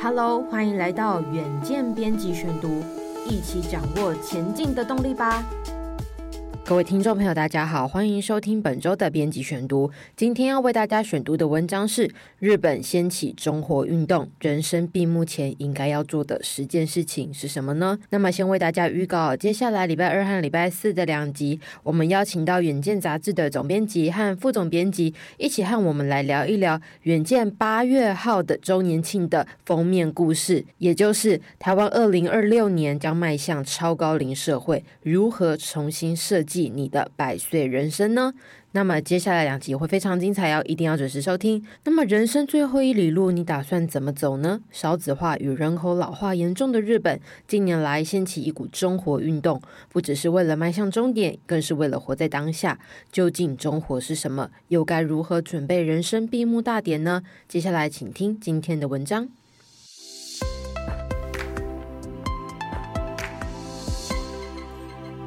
Hello，欢迎来到远见编辑选读，一起掌握前进的动力吧。各位听众朋友，大家好，欢迎收听本周的编辑选读。今天要为大家选读的文章是《日本掀起中活运动，人生闭幕前应该要做的十件事情是什么呢？》那么先为大家预告，接下来礼拜二和礼拜四的两集，我们邀请到《远见》杂志的总编辑和副总编辑一起和我们来聊一聊《远见》八月号的周年庆的封面故事，也就是台湾二零二六年将迈向超高龄社会，如何重新设计。你的百岁人生呢？那么接下来两集会非常精彩哦，一定要准时收听。那么人生最后一里路，你打算怎么走呢？少子化与人口老化严重的日本，近年来掀起一股中活运动，不只是为了迈向终点，更是为了活在当下。究竟中活是什么？又该如何准备人生闭幕大典呢？接下来请听今天的文章。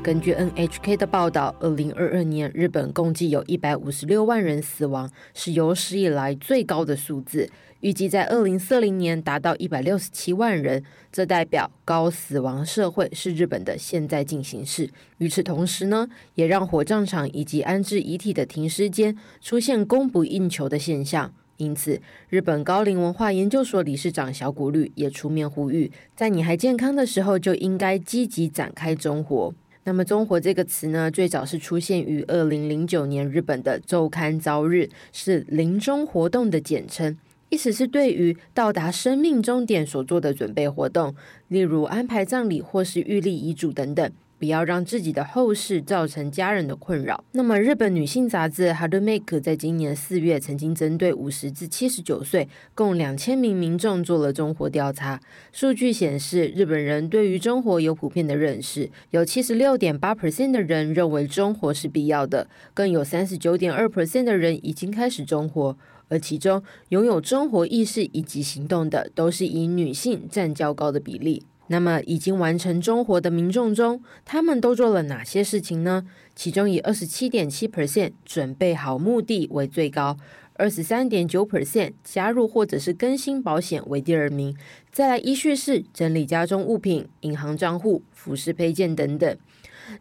根据 NHK 的报道，二零二二年日本共计有一百五十六万人死亡，是有史以来最高的数字。预计在二零四零年达到一百六十七万人，这代表高死亡社会是日本的现在进行式。与此同时呢，也让火葬场以及安置遗体的停尸间出现供不应求的现象。因此，日本高龄文化研究所理事长小谷律也出面呼吁，在你还健康的时候，就应该积极展开中活。那么“中活”这个词呢，最早是出现于二零零九年日本的周刊朝日，是临终活动的简称，意思是对于到达生命终点所做的准备活动，例如安排葬礼或是预立遗嘱等等。不要让自己的后事造成家人的困扰。那么，日本女性杂志《HARD MAKE》在今年四月曾经针对五十至七十九岁共两千名民众做了中活调查。数据显示，日本人对于中活有普遍的认识，有七十六点八 percent 的人认为中活是必要的，更有三十九点二 percent 的人已经开始中活。而其中拥有中活意识以及行动的，都是以女性占较高的比例。那么，已经完成中活的民众中，他们都做了哪些事情呢？其中以二十七点七 percent 准备好墓地为最高，二十三点九 percent 加入或者是更新保险为第二名，再来依序是整理家中物品、银行账户、服饰配件等等。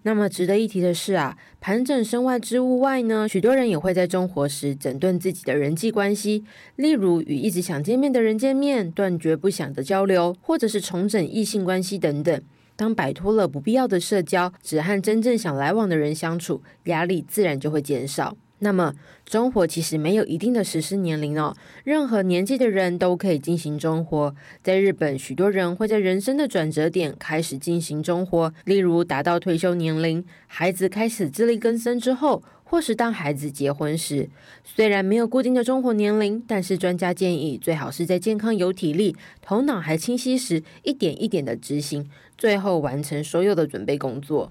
那么值得一提的是啊，盘整身外之物外呢，许多人也会在中活时整顿自己的人际关系，例如与一直想见面的人见面，断绝不想的交流，或者是重整异性关系等等。当摆脱了不必要的社交，只和真正想来往的人相处，压力自然就会减少。那么，中活其实没有一定的实施年龄哦，任何年纪的人都可以进行中活。在日本，许多人会在人生的转折点开始进行中活，例如达到退休年龄、孩子开始自力更生之后，或是当孩子结婚时。虽然没有固定的中活年龄，但是专家建议最好是在健康、有体力、头脑还清晰时，一点一点的执行，最后完成所有的准备工作。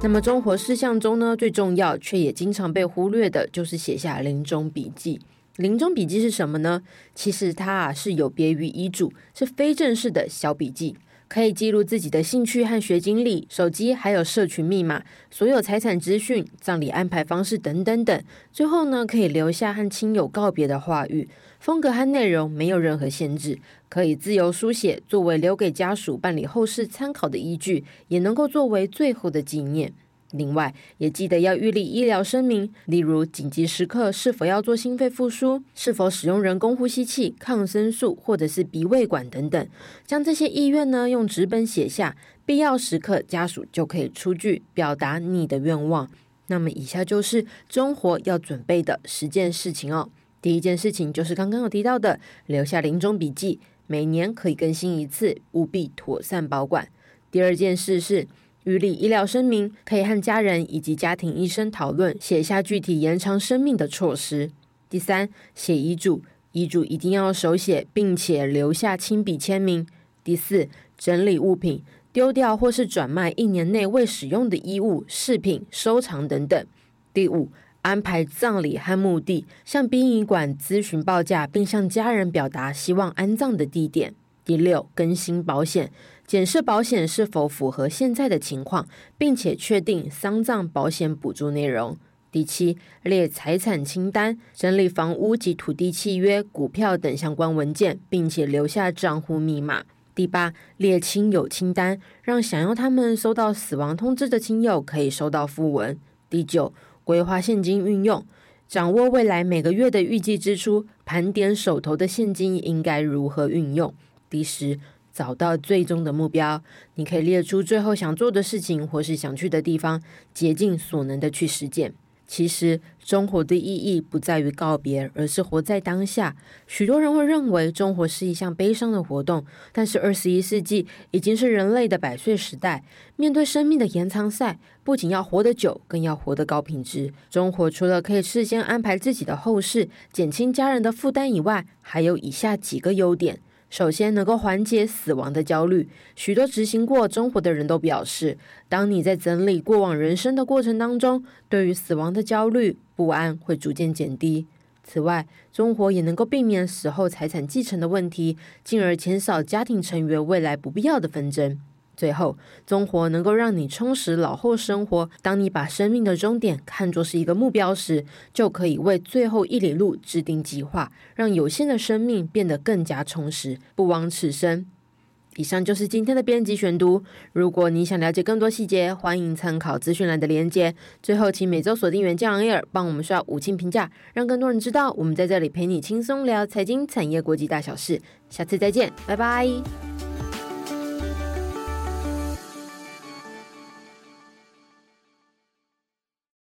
那么，中活事项中呢，最重要却也经常被忽略的，就是写下临终笔记。临终笔记是什么呢？其实它啊是有别于遗嘱，是非正式的小笔记。可以记录自己的兴趣和学经历、手机还有社群密码、所有财产资讯、葬礼安排方式等等等。最后呢，可以留下和亲友告别的话语。风格和内容没有任何限制，可以自由书写，作为留给家属办理后事参考的依据，也能够作为最后的纪念。另外，也记得要预立医疗声明，例如紧急时刻是否要做心肺复苏，是否使用人工呼吸器、抗生素或者是鼻胃管等等，将这些意愿呢用纸本写下，必要时刻家属就可以出具表达你的愿望。那么以下就是中活要准备的十件事情哦。第一件事情就是刚刚有提到的，留下临终笔记，每年可以更新一次，务必妥善保管。第二件事是。预立医疗声明，可以和家人以及家庭医生讨论，写下具体延长生命的措施。第三，写遗嘱，遗嘱一定要手写，并且留下亲笔签名。第四，整理物品，丢掉或是转卖一年内未使用的衣物、饰品、收藏等等。第五，安排葬礼和墓地，向殡仪馆咨询报价，并向家人表达希望安葬的地点。第六，更新保险，检视保险是否符合现在的情况，并且确定丧葬保险补助内容。第七，列财产清单，整理房屋及土地契约、股票等相关文件，并且留下账户密码。第八，列亲友清单，让想要他们收到死亡通知的亲友可以收到訃闻。第九，规划现金运用，掌握未来每个月的预计支出，盘点手头的现金应该如何运用。第十，找到最终的目标，你可以列出最后想做的事情或是想去的地方，竭尽所能的去实践。其实，终活的意义不在于告别，而是活在当下。许多人会认为终活是一项悲伤的活动，但是二十一世纪已经是人类的百岁时代。面对生命的延长赛，不仅要活得久，更要活得高品质。终活除了可以事先安排自己的后事，减轻家人的负担以外，还有以下几个优点。首先，能够缓解死亡的焦虑。许多执行过中活的人都表示，当你在整理过往人生的过程当中，对于死亡的焦虑不安会逐渐减低。此外，中活也能够避免死后财产继承的问题，进而减少家庭成员未来不必要的纷争。最后，综活能够让你充实老后生活。当你把生命的终点看作是一个目标时，就可以为最后一里路制定计划，让有限的生命变得更加充实，不枉此生。以上就是今天的编辑选读。如果你想了解更多细节，欢迎参考资讯栏的连接。最后，请每周锁定远见 On Air，帮我们刷五星评价，让更多人知道我们在这里陪你轻松聊财经、产业、国际大小事。下次再见，拜拜。